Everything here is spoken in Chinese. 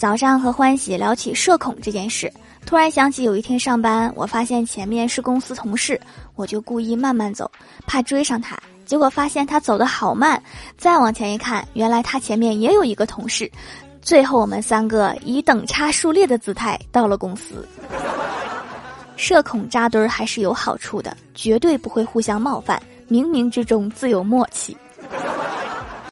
早上和欢喜聊起社恐这件事。突然想起有一天上班我发现前面是公司同事我就故意慢慢走怕追上他结果发现他走得好慢再往前一看原来他前面也有一个同事。最后我们三个以等差数列的姿态到了公司。社恐扎堆儿还是有好处的绝对不会互相冒犯冥冥之中自有默契。